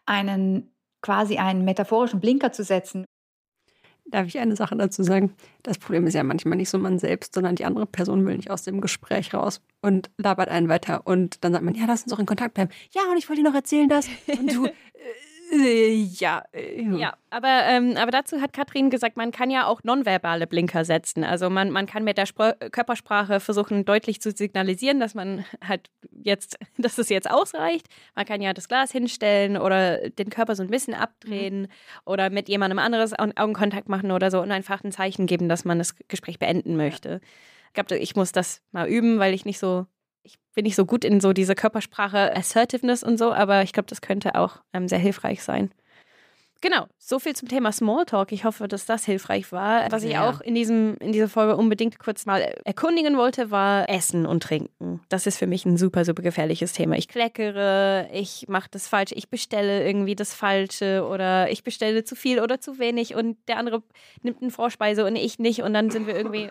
einen quasi einen metaphorischen Blinker zu setzen. Darf ich eine Sache dazu sagen? Das Problem ist ja manchmal nicht so man selbst, sondern die andere Person will nicht aus dem Gespräch raus und labert einen weiter. Und dann sagt man, ja, lass uns doch in Kontakt bleiben. Ja, und ich wollte dir noch erzählen, dass. Und du, äh, ja. Äh, ja, aber, ähm, aber dazu hat Katrin gesagt, man kann ja auch nonverbale Blinker setzen. Also man, man kann mit der Spr Körpersprache versuchen, deutlich zu signalisieren, dass man halt jetzt, dass es jetzt ausreicht. Man kann ja das Glas hinstellen oder den Körper so ein bisschen abdrehen mhm. oder mit jemandem anderes Augenkontakt machen oder so und einfach ein Zeichen geben, dass man das Gespräch beenden möchte. Ich glaube, ich muss das mal üben, weil ich nicht so ich bin nicht so gut in so diese Körpersprache, Assertiveness und so, aber ich glaube, das könnte auch ähm, sehr hilfreich sein. Genau, so viel zum Thema Smalltalk. Ich hoffe, dass das hilfreich war. Was ich Sehr. auch in, diesem, in dieser Folge unbedingt kurz mal erkundigen wollte, war Essen und Trinken. Das ist für mich ein super, super gefährliches Thema. Ich kleckere, ich mache das Falsche, ich bestelle irgendwie das Falsche oder ich bestelle zu viel oder zu wenig und der andere nimmt eine Vorspeise und ich nicht und dann sind wir irgendwie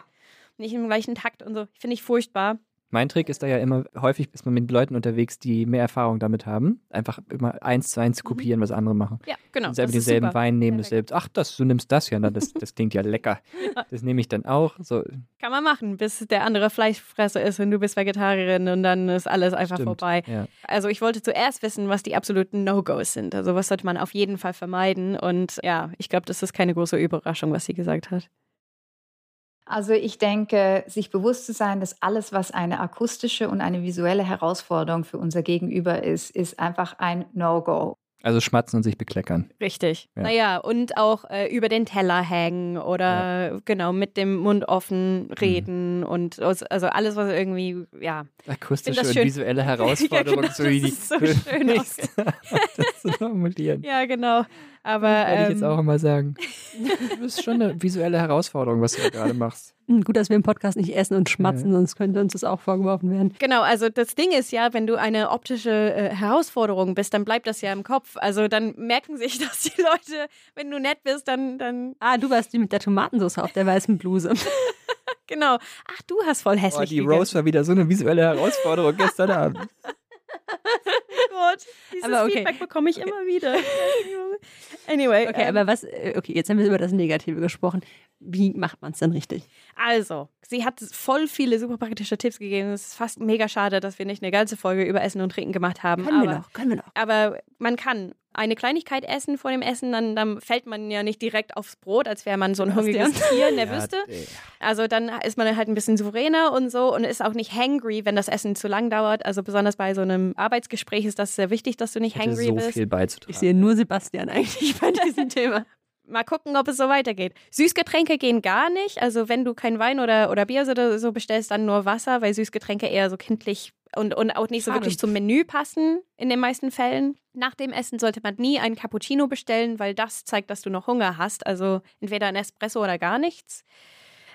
nicht im gleichen Takt und so. Finde ich furchtbar. Mein Trick ist da ja immer, häufig ist man mit Leuten unterwegs, die mehr Erfahrung damit haben. Einfach immer eins zu eins kopieren, was andere machen. Ja, genau. selber das ist denselben super. Wein nehmen, dasselbe. Ach, das, du nimmst das ja, na, das, das klingt ja lecker. Das nehme ich dann auch. So, Kann man machen, bis der andere Fleischfresser ist und du bist Vegetarierin und dann ist alles einfach stimmt. vorbei. Ja. Also ich wollte zuerst wissen, was die absoluten No-Gos sind. Also was sollte man auf jeden Fall vermeiden. Und ja, ich glaube, das ist keine große Überraschung, was sie gesagt hat. Also ich denke, sich bewusst zu sein, dass alles, was eine akustische und eine visuelle Herausforderung für unser Gegenüber ist, ist einfach ein No-Go. Also schmatzen und sich bekleckern. Richtig. Ja. Naja, und auch äh, über den Teller hängen oder genau mit dem Mund offen reden und aus- also alles, was irgendwie, ja. Akustische und schön. visuelle Herausforderung, genau, so so schön zu formulieren. Ja, genau. Aber Werde ich ähm, jetzt auch immer sagen. Das ist schon eine visuelle Herausforderung, was du da gerade machst. Hm, Gut, dass wir im Podcast nicht essen und schmatzen, sonst könnte uns das auch vorgeworfen werden. Genau, also das Ding ist ja, wenn du eine optische äh, Herausforderung bist, dann bleibt das ja im Kopf. Also dann merken sich das die Leute, wenn du nett bist, dann, dann Ah, du warst die mit der Tomatensauce auf der weißen Bluse. genau. Ach, du hast voll Oh, hässlich die gegessen. Rose war wieder so eine visuelle Herausforderung gestern Abend. Gott, dieses Aber okay. Feedback bekomme ich immer wieder. anyway, Okay, ähm, aber was, äh, okay, jetzt haben wir über das Negative gesprochen. Wie macht man es denn richtig? Also, sie hat voll viele super praktische Tipps gegeben. Es ist fast mega schade, dass wir nicht eine ganze Folge über Essen und Trinken gemacht haben. Können aber, wir noch, können wir noch. aber man kann eine Kleinigkeit essen vor dem Essen, dann, dann fällt man ja nicht direkt aufs Brot, als wäre man so ein hungriges Tier in der Wüste. ey. Also dann ist man halt ein bisschen souveräner und so und ist auch nicht hangry, wenn das Essen zu lang dauert. Also besonders bei so einem Arbeitsgespräch ist das sehr wichtig, dass du nicht hangry so bist. viel beizutragen. Ich sehe nur Sebastian eigentlich bei diesem Thema. Mal gucken, ob es so weitergeht. Süßgetränke gehen gar nicht. Also wenn du kein Wein oder, oder Bier oder so bestellst, dann nur Wasser, weil Süßgetränke eher so kindlich und, und auch nicht so Schade. wirklich zum Menü passen in den meisten Fällen. Nach dem Essen sollte man nie einen Cappuccino bestellen, weil das zeigt, dass du noch Hunger hast. Also entweder ein Espresso oder gar nichts.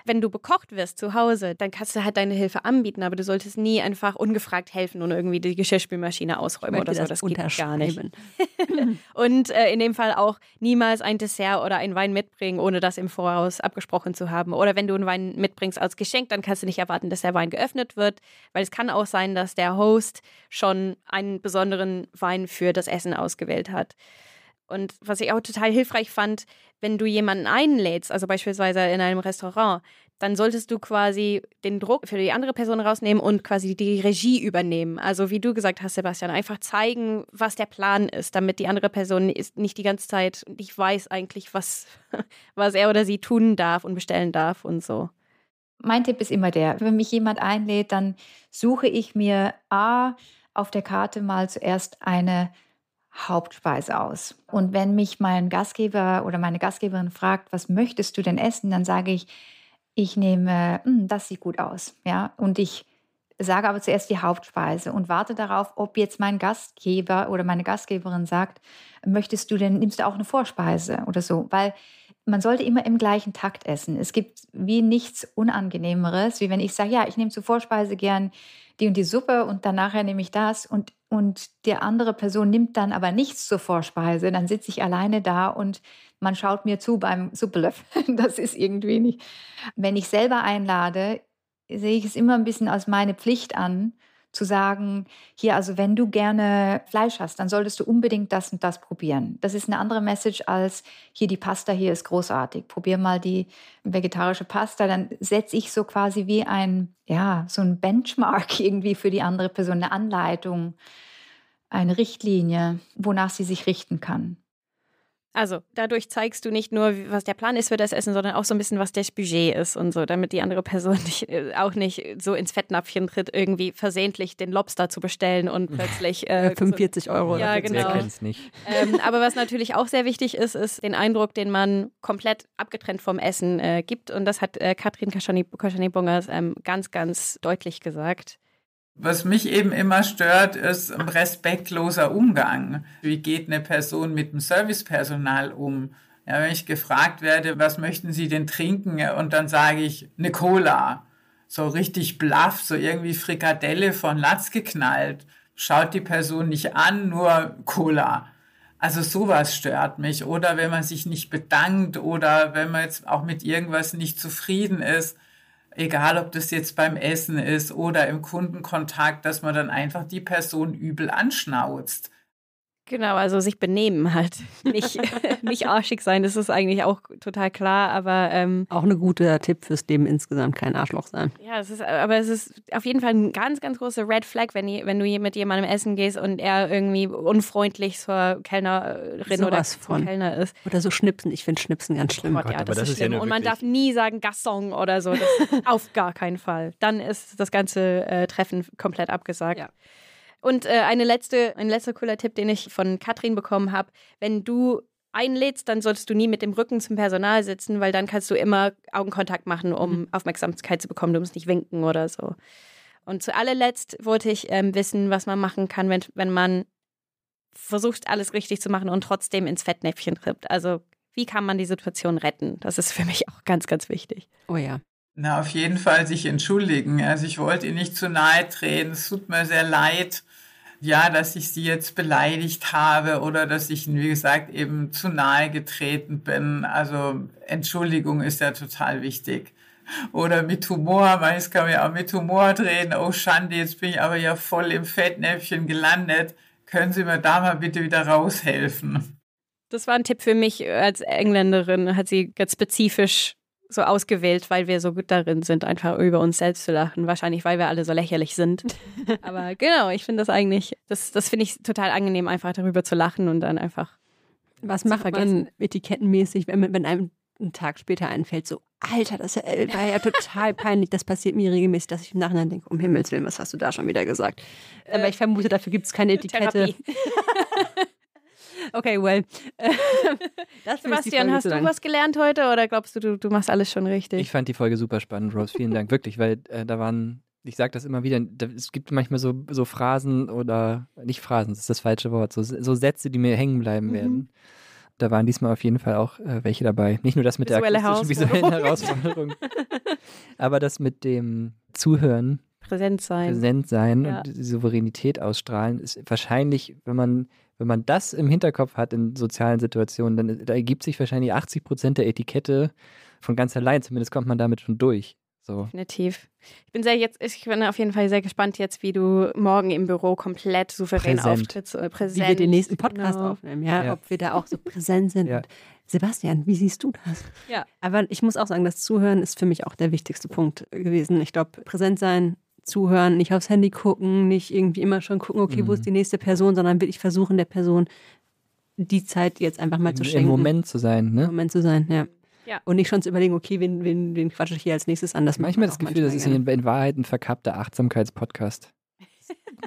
Wenn du bekocht wirst zu Hause, dann kannst du halt deine Hilfe anbieten, aber du solltest nie einfach ungefragt helfen und irgendwie die Geschirrspülmaschine ausräumen oder so. Das geht gar nicht. Und äh, in dem Fall auch niemals ein Dessert oder einen Wein mitbringen, ohne das im Voraus abgesprochen zu haben. Oder wenn du einen Wein mitbringst als Geschenk, dann kannst du nicht erwarten, dass der Wein geöffnet wird, weil es kann auch sein, dass der Host schon einen besonderen Wein für das Essen ausgewählt hat. Und was ich auch total hilfreich fand, wenn du jemanden einlädst, also beispielsweise in einem Restaurant, dann solltest du quasi den Druck für die andere Person rausnehmen und quasi die Regie übernehmen. Also wie du gesagt hast, Sebastian, einfach zeigen, was der Plan ist, damit die andere Person ist nicht die ganze Zeit nicht weiß eigentlich, was, was er oder sie tun darf und bestellen darf und so. Mein Tipp ist immer der, wenn mich jemand einlädt, dann suche ich mir A auf der Karte mal zuerst eine Hauptspeise aus. Und wenn mich mein Gastgeber oder meine Gastgeberin fragt, was möchtest du denn essen, dann sage ich, ich nehme, "Hm, das sieht gut aus, ja, und ich sage aber zuerst die Hauptspeise und warte darauf, ob jetzt mein Gastgeber oder meine Gastgeberin sagt, möchtest du denn, nimmst du auch eine Vorspeise? oder so, weil man sollte immer im gleichen Takt essen. Es gibt wie nichts Unangenehmeres, wie wenn ich sage, ja, ich nehme zur Vorspeise gern die und die Suppe und dann nachher nehme ich das und, und die andere Person nimmt dann aber nichts zur Vorspeise, dann sitze ich alleine da und man schaut mir zu beim Suppelöffeln. Das ist irgendwie nicht. Wenn ich selber einlade, sehe ich es immer ein bisschen als meine Pflicht an, zu sagen, hier, also wenn du gerne Fleisch hast, dann solltest du unbedingt das und das probieren. Das ist eine andere Message als, hier die Pasta hier ist großartig. Probier mal die vegetarische Pasta. Dann setze ich so quasi wie ein, ja, so ein Benchmark irgendwie für die andere Person, eine Anleitung, eine Richtlinie, wonach sie sich richten kann. Also dadurch zeigst du nicht nur, was der Plan ist für das Essen, sondern auch so ein bisschen, was das Budget ist und so, damit die andere Person nicht, äh, auch nicht so ins Fettnäpfchen tritt, irgendwie versehentlich den Lobster zu bestellen und plötzlich äh, Äh, 45 Euro. Ja, oder genau. Wer kennt's nicht? ähm, aber was natürlich auch sehr wichtig ist, ist den Eindruck, den man komplett abgetrennt vom Essen äh, gibt. Und das hat äh, Katrin Koschani-Bungers ähm, ganz, ganz deutlich gesagt. Was mich eben immer stört, ist ein respektloser Umgang. Wie geht eine Person mit dem Servicepersonal um? Ja, wenn ich gefragt werde, was möchten Sie denn trinken? Und dann sage ich, eine Cola. So richtig blaff, so irgendwie Frikadelle von Latz geknallt. Schaut die Person nicht an, nur Cola. Also sowas stört mich. Oder wenn man sich nicht bedankt oder wenn man jetzt auch mit irgendwas nicht zufrieden ist, egal ob das jetzt beim Essen ist oder im Kundenkontakt, dass man dann einfach die Person übel anschnauzt. Genau, also sich benehmen halt. Nicht, nicht arschig sein, das ist eigentlich auch total klar, aber. Ähm, auch ein guter Tipp fürs Leben insgesamt, kein Arschloch sein. Ja, es ist, aber es ist auf jeden Fall ein ganz, ganz großer Red Flag, wenn, wenn du mit jemandem essen gehst und er irgendwie unfreundlich zur Kellnerin so oder zum Kellner ist. Oder so schnipsen. Ich finde Schnipsen ganz schlimm. Oh Gott, ja, das, das, ist schlimm. Ja und man darf nie sagen Gasson oder so. Das, auf gar keinen Fall. Dann ist das ganze äh, Treffen komplett abgesagt. Ja. Und äh, eine letzte, ein letzter cooler Tipp, den ich von Katrin bekommen habe, wenn du einlädst, dann solltest du nie mit dem Rücken zum Personal sitzen, weil dann kannst du immer Augenkontakt machen, um mhm. Aufmerksamkeit zu bekommen. Du musst nicht winken oder so. Und zu allerletzt wollte ich ähm, wissen, was man machen kann, wenn, wenn man versucht, alles richtig zu machen und trotzdem ins Fettnäpfchen trippt. Also wie kann man die Situation retten? Das ist für mich auch ganz, ganz wichtig. Oh ja. Na, auf jeden Fall sich entschuldigen. Also ich wollte Ihnen nicht zu nahe treten. Es tut mir sehr leid ja, dass ich sie jetzt beleidigt habe oder dass ich, wie gesagt, eben zu nahe getreten bin. Also Entschuldigung ist ja total wichtig. Oder mit Humor, meist kann man ja auch mit Humor drehen. Oh Schande, jetzt bin ich aber ja voll im Fettnäpfchen gelandet. Können Sie mir da mal bitte wieder raushelfen? Das war ein Tipp für mich als Engländerin, hat sie ganz spezifisch so ausgewählt, weil wir so gut darin sind, einfach über uns selbst zu lachen. Wahrscheinlich, weil wir alle so lächerlich sind. Aber genau, ich finde das eigentlich, das, das finde ich total angenehm, einfach darüber zu lachen und dann einfach. Was macht man etikettenmäßig, wenn, wenn einem einen Tag später einfällt, so, Alter, das war ja total peinlich. Das passiert mir regelmäßig, dass ich im Nachhinein denke, um Himmels Willen, was hast du da schon wieder gesagt? Aber ich vermute, dafür gibt es keine Etikette. Okay, well. Sebastian, hast du was gelernt heute oder glaubst du, du, du, machst alles schon richtig? Ich fand die Folge super spannend, Rose. Vielen Dank, wirklich, weil äh, da waren, ich sage das immer wieder, da, es gibt manchmal so, so Phrasen oder, nicht Phrasen, das ist das falsche Wort, so, so Sätze, die mir hängen bleiben mhm. werden. Da waren diesmal auf jeden Fall auch äh, welche dabei. Nicht nur das mit Visuelle der akustischen visuellen Herausforderung, aber das mit dem Zuhören präsent sein. Präsent sein ja. und die Souveränität ausstrahlen, ist wahrscheinlich, wenn man wenn man das im Hinterkopf hat in sozialen Situationen, dann da ergibt sich wahrscheinlich 80 Prozent der Etikette von ganz allein. Zumindest kommt man damit schon durch. So. Definitiv. Ich bin sehr jetzt, ich bin auf jeden Fall sehr gespannt jetzt, wie du morgen im Büro komplett souverän präsent. auftrittst, äh, präsent. Wie wir den nächsten Podcast genau. aufnehmen, ja? ja? ob wir da auch so präsent sind. Ja. Sebastian, wie siehst du das? Ja. Aber ich muss auch sagen, das Zuhören ist für mich auch der wichtigste Punkt gewesen. Ich glaube, präsent sein, zuhören, nicht aufs Handy gucken, nicht irgendwie immer schon gucken, okay, mhm. wo ist mhm. die nächste Person, sondern wirklich versuchen, der Person die Zeit jetzt einfach mal zu schenken. Im Moment zu sein, ne? Im Moment zu sein, ja. Ja. Und nicht schon zu überlegen, okay, wen, wen, wen quatsche ich hier als nächstes an. Das manchmal das Gefühl, das ist in, in Wahrheit ein verkappter Achtsamkeitspodcast.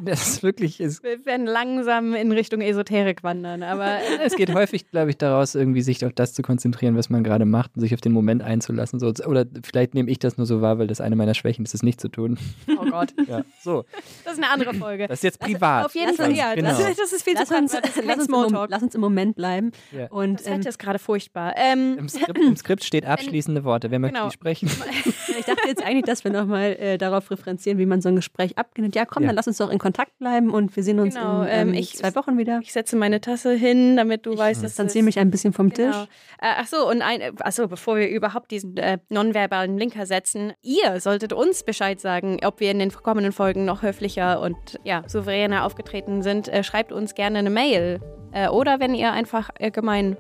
Das ist wirklich. Ist Wir werden langsam in Richtung Esoterik wandern, aber. es geht häufig, glaube ich, daraus, irgendwie sich auf das zu konzentrieren, was man gerade macht und sich auf den Moment einzulassen. So. Oder vielleicht nehme ich das nur so wahr, weil das eine meiner Schwächen ist, es nicht zu tun. Oh Gott. ja, so. Das ist eine andere Folge. Das ist jetzt privat. Also, auf jeden Fall, ja. Genau. Das, das, ist viel lass zu uns, lass, uns im, lass uns im Moment bleiben. Ja. Und, das ähm, ist gerade furchtbar. Ähm, Im, Skript, Im, Skript, steht abschließende Worte. Wer möchte genau. die sprechen? ich dachte jetzt eigentlich, dass wir nochmal äh, darauf referenzieren, wie man so ein Gespräch abgenimmt. Ja, komm, ja. dann lass uns doch in Kontakt bleiben und wir sehen uns genau, in ähm, ich, zwei Wochen wieder. Ich setze meine Tasse hin, damit du ich weißt, dass distanziere mich ein bisschen vom genau. Tisch. Äh, ach so, und ein, achso, bevor wir überhaupt diesen äh, nonverbalen Linker setzen, ihr solltet uns Bescheid sagen, ob wir in den kommenden Folgen noch höflicher und ja, souveräner aufgetreten sind. Äh, schreibt uns gerne eine Mail. Äh, oder wenn ihr einfach allgemein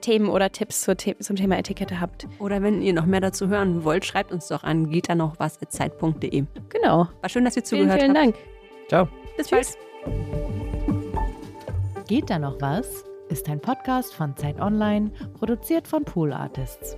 Themen oder Tipps zum Thema Etikette habt. Oder wenn ihr noch mehr dazu hören wollt, schreibt uns doch an geht da noch was zeit.de. Genau. War schön, dass ihr zugehört vielen, vielen habt. Dank. Ciao. Bis Tschüss. Geht da noch was? Ist ein Podcast von Zeit Online, produziert von Pool Artists.